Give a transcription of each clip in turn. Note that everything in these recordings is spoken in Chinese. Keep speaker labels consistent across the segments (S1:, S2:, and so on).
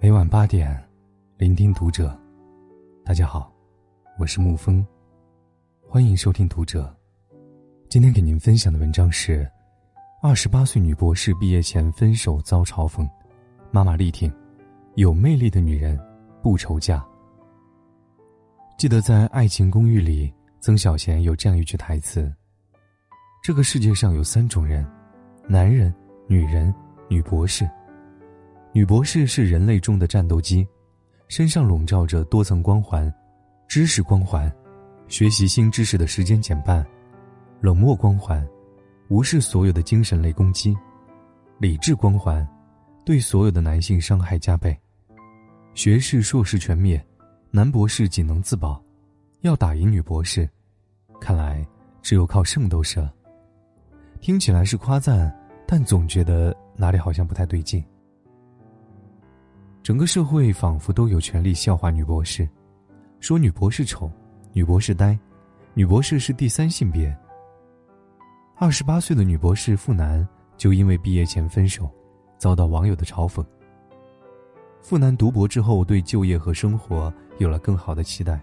S1: 每晚八点，聆听读者。大家好，我是沐风，欢迎收听读者。今天给您分享的文章是：二十八岁女博士毕业前分手遭嘲讽，妈妈力挺，有魅力的女人不愁嫁。记得在《爱情公寓》里，曾小贤有这样一句台词：“这个世界上有三种人，男人、女人、女博士。女博士是人类中的战斗机，身上笼罩着多层光环，知识光环，学习新知识的时间减半。”冷漠光环，无视所有的精神类攻击；理智光环，对所有的男性伤害加倍；学士、硕士全灭，男博士仅能自保。要打赢女博士，看来只有靠圣斗士了。听起来是夸赞，但总觉得哪里好像不太对劲。整个社会仿佛都有权利笑话女博士，说女博士丑，女博士呆，女博士是第三性别。二十八岁的女博士傅楠就因为毕业前分手，遭到网友的嘲讽。傅楠读博之后对就业和生活有了更好的期待，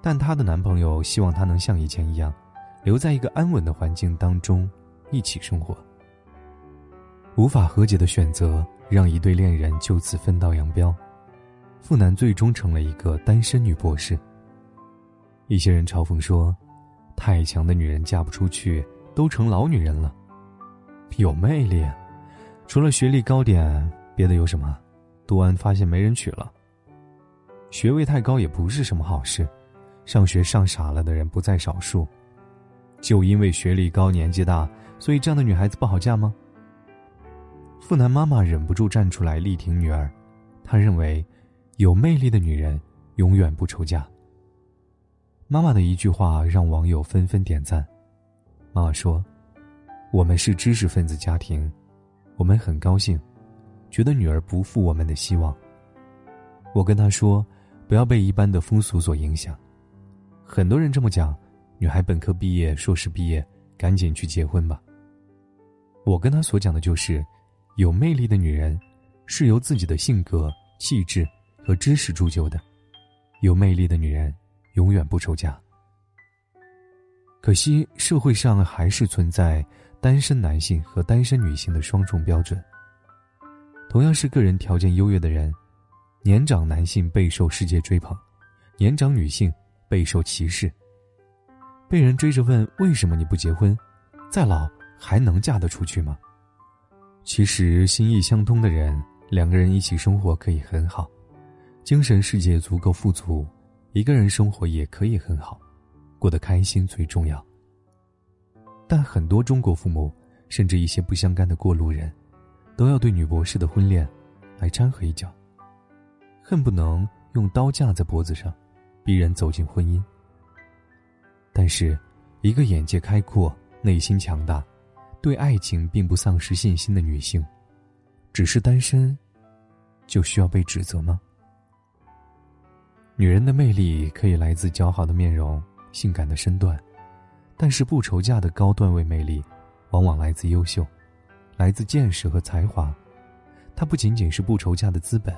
S1: 但她的男朋友希望她能像以前一样，留在一个安稳的环境当中一起生活。无法和解的选择让一对恋人就此分道扬镳，傅南最终成了一个单身女博士。一些人嘲讽说：“太强的女人嫁不出去。”都成老女人了，有魅力，除了学历高点，别的有什么？读完发现没人娶了。学位太高也不是什么好事，上学上傻了的人不在少数。就因为学历高、年纪大，所以这样的女孩子不好嫁吗？富男妈妈忍不住站出来力挺女儿，她认为，有魅力的女人永远不愁嫁。妈妈的一句话让网友纷纷点赞。妈妈说：“我们是知识分子家庭，我们很高兴，觉得女儿不负我们的希望。”我跟她说：“不要被一般的风俗所影响。”很多人这么讲：“女孩本科毕业、硕士毕业，赶紧去结婚吧。”我跟她所讲的就是，有魅力的女人，是由自己的性格、气质和知识铸就的。有魅力的女人，永远不愁嫁。可惜社会上还是存在单身男性和单身女性的双重标准。同样是个人条件优越的人，年长男性备受世界追捧，年长女性备受歧视。被人追着问为什么你不结婚，再老还能嫁得出去吗？其实心意相通的人，两个人一起生活可以很好，精神世界足够富足，一个人生活也可以很好。过得开心最重要。但很多中国父母，甚至一些不相干的过路人，都要对女博士的婚恋来掺和一脚，恨不能用刀架在脖子上，逼人走进婚姻。但是，一个眼界开阔、内心强大、对爱情并不丧失信心的女性，只是单身，就需要被指责吗？女人的魅力可以来自姣好的面容。性感的身段，但是不愁嫁的高段位魅力，往往来自优秀，来自见识和才华。它不仅仅是不愁嫁的资本，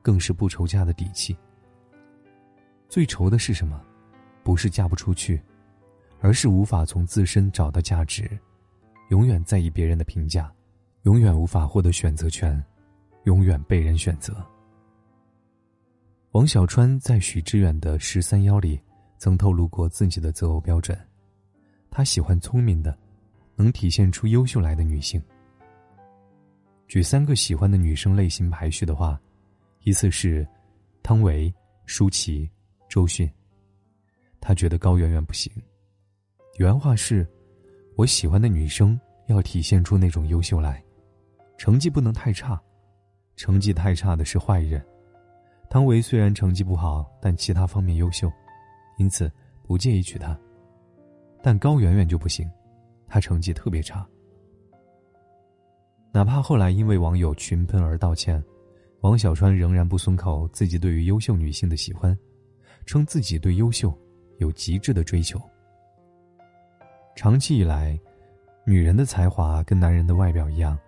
S1: 更是不愁嫁的底气。最愁的是什么？不是嫁不出去，而是无法从自身找到价值，永远在意别人的评价，永远无法获得选择权，永远被人选择。王小川在许知远的《十三幺》里。曾透露过自己的择偶标准，他喜欢聪明的，能体现出优秀来的女性。举三个喜欢的女生类型排序的话，依次是：汤唯、舒淇、周迅。他觉得高圆圆不行。原话是：“我喜欢的女生要体现出那种优秀来，成绩不能太差，成绩太差的是坏人。汤唯虽然成绩不好，但其他方面优秀。”因此，不介意娶她，但高圆圆就不行，她成绩特别差。哪怕后来因为网友群喷而道歉，王小川仍然不松口自己对于优秀女性的喜欢，称自己对优秀有极致的追求。长期以来，女人的才华跟男人的外表一样，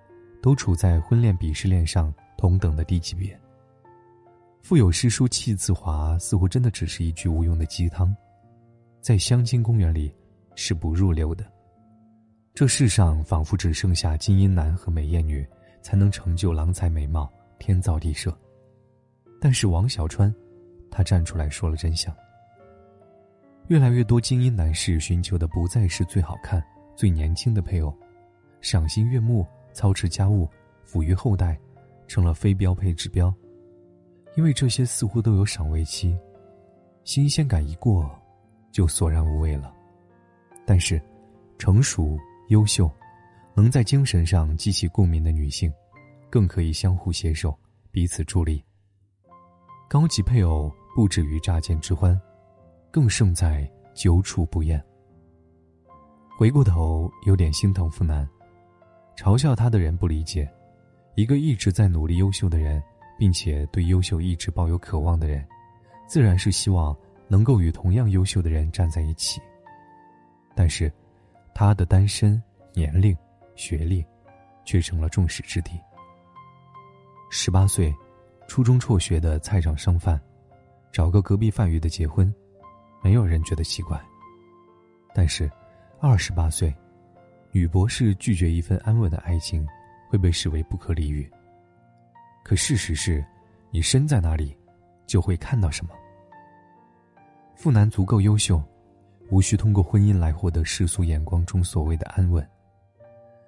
S1: 都处在婚恋鄙视链上同等的低级别。腹有诗书气自华，似乎真的只是一句无用的鸡汤，在相亲公园里是不入流的。这世上仿佛只剩下精英男和美艳女，才能成就郎才美貌、天造地设。但是王小川，他站出来说了真相。越来越多精英男士寻求的不再是最好看、最年轻的配偶，赏心悦目、操持家务、抚育后代，成了非标配指标。因为这些似乎都有赏味期，新鲜感一过，就索然无味了。但是，成熟、优秀，能在精神上激起共鸣的女性，更可以相互携手，彼此助力。高级配偶不止于乍见之欢。更胜在久处不厌。回过头，有点心疼傅南，嘲笑他的人不理解，一个一直在努力优秀的人，并且对优秀一直抱有渴望的人，自然是希望能够与同样优秀的人站在一起。但是，他的单身、年龄、学历，却成了众矢之的。十八岁，初中辍学的菜场商贩，找个隔壁贩鱼的结婚。没有人觉得奇怪。但是，二十八岁，女博士拒绝一份安稳的爱情，会被视为不可理喻。可事实是，你身在哪里，就会看到什么。富男足够优秀，无需通过婚姻来获得世俗眼光中所谓的安稳。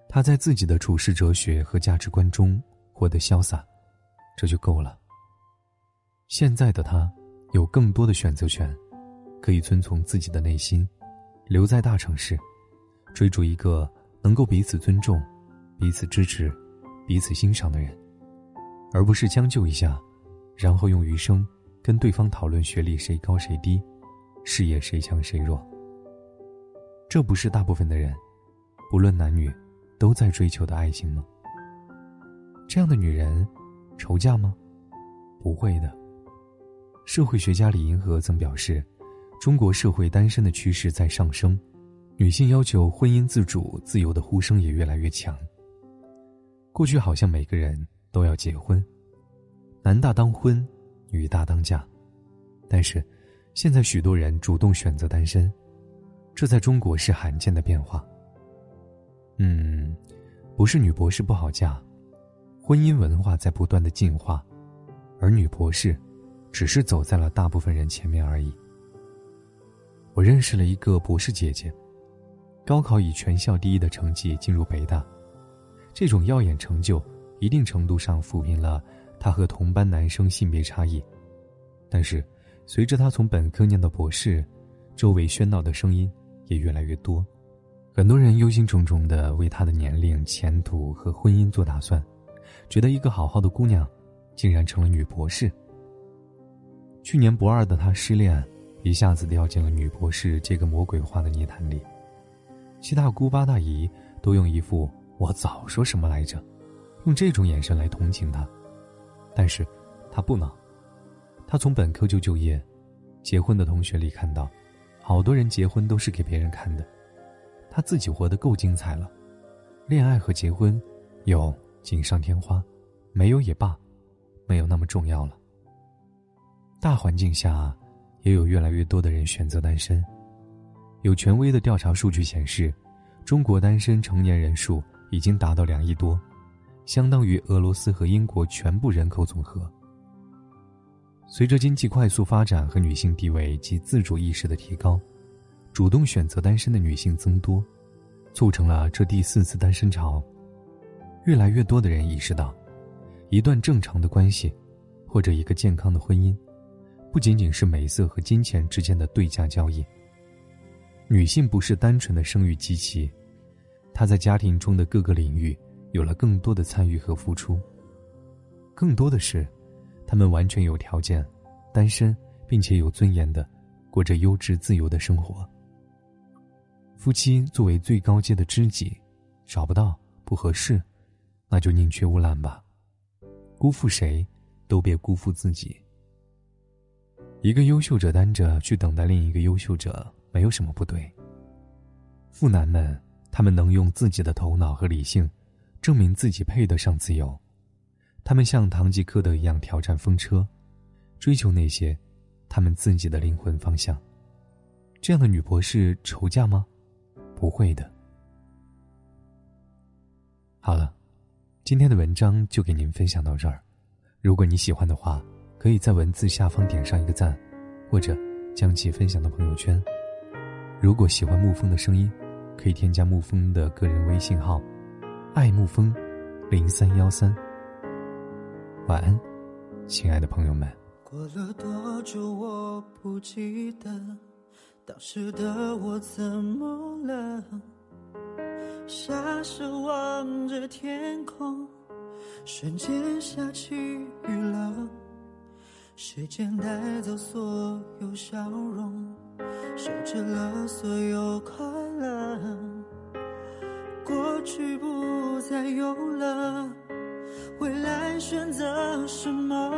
S1: 他在自己的处世哲学和价值观中获得潇洒，这就够了。现在的他，有更多的选择权。可以遵从自己的内心，留在大城市，追逐一个能够彼此尊重、彼此支持、彼此欣赏的人，而不是将就一下，然后用余生跟对方讨论学历谁高谁低，事业谁强谁弱。这不是大部分的人，不论男女，都在追求的爱情吗？这样的女人，愁嫁吗？不会的。社会学家李银河曾表示。中国社会单身的趋势在上升，女性要求婚姻自主、自由的呼声也越来越强。过去好像每个人都要结婚，男大当婚，女大当嫁，但是现在许多人主动选择单身，这在中国是罕见的变化。嗯，不是女博士不好嫁，婚姻文化在不断的进化，而女博士只是走在了大部分人前面而已。我认识了一个博士姐姐，高考以全校第一的成绩进入北大，这种耀眼成就一定程度上抚平了她和同班男生性别差异。但是，随着她从本科念到博士，周围喧闹的声音也越来越多，很多人忧心忡忡的为她的年龄、前途和婚姻做打算，觉得一个好好的姑娘，竟然成了女博士。去年博二的她失恋。一下子掉进了女博士这个魔鬼化的泥潭里，七大姑八大姨都用一副“我早说什么来着”，用这种眼神来同情她，但是，她不恼。她从本科就就业，结婚的同学里看到，好多人结婚都是给别人看的，她自己活得够精彩了。恋爱和结婚，有锦上添花，没有也罢，没有那么重要了。大环境下。也有越来越多的人选择单身。有权威的调查数据显示，中国单身成年人数已经达到两亿多，相当于俄罗斯和英国全部人口总和。随着经济快速发展和女性地位及自主意识的提高，主动选择单身的女性增多，促成了这第四次单身潮。越来越多的人意识到，一段正常的关系，或者一个健康的婚姻。不仅仅是美色和金钱之间的对价交易。女性不是单纯的生育机器，她在家庭中的各个领域有了更多的参与和付出。更多的是，她们完全有条件，单身并且有尊严的过着优质自由的生活。夫妻作为最高阶的知己，找不到不合适，那就宁缺毋滥吧。辜负谁，都别辜负自己。一个优秀者单着去等待另一个优秀者，没有什么不对。富男们，他们能用自己的头脑和理性，证明自己配得上自由，他们像堂吉诃德一样挑战风车，追求那些他们自己的灵魂方向。这样的女博士愁嫁吗？不会的。好了，今天的文章就给您分享到这儿。如果你喜欢的话，可以在文字下方点上一个赞，或者将其分享到朋友圈。如果喜欢沐风的声音，可以添加沐风的个人微信号“爱沐风零三幺三”。晚安，亲爱的朋友们。
S2: 过了多久我不记得，当时的我怎么了？下手望着天空，瞬间下起雨了。时间带走所有笑容，收着了所有快乐，过去不再有了。未来选择什么？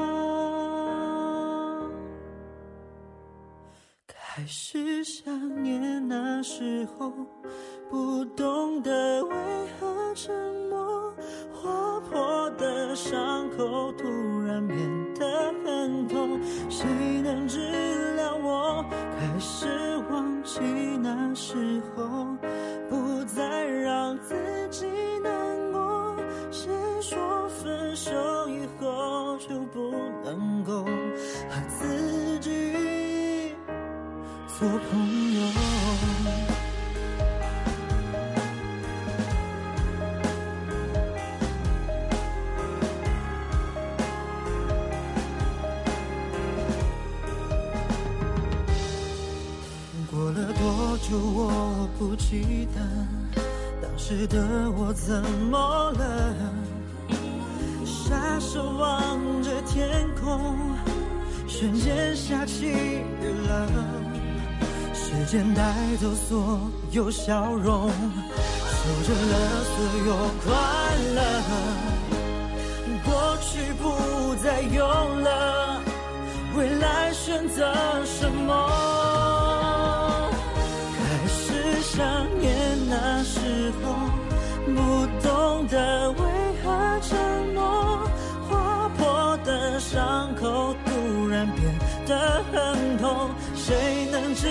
S2: 开始想念那时候，不懂得为何沉默，划破的伤口突然变，谁能治疗我？开始忘记那时候，不再让自己难过。谁说？分手以后就不能够和自己做朋友。就我不记得，当时的我怎么了？傻手望着天空，瞬间下起雨了。时间带走所有笑容，守着了所有快乐。过去不再有了，未来选择什么？谁能治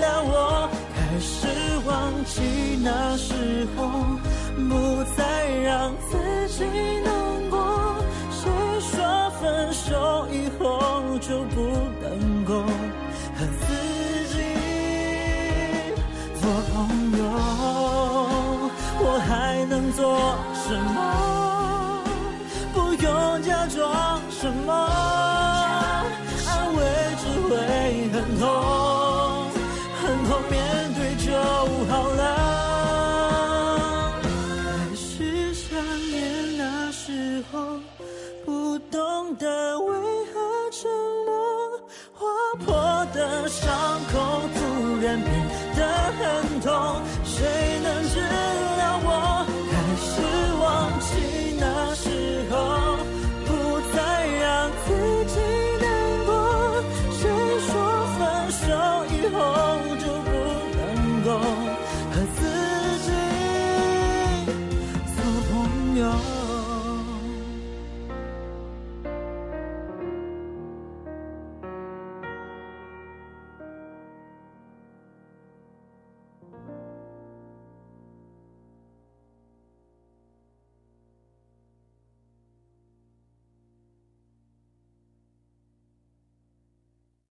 S2: 疗我？开始忘记那时候，不再让自己难过。谁说分手以后就不能够和自己做朋友？我还能做什么？不用假装。什么够和自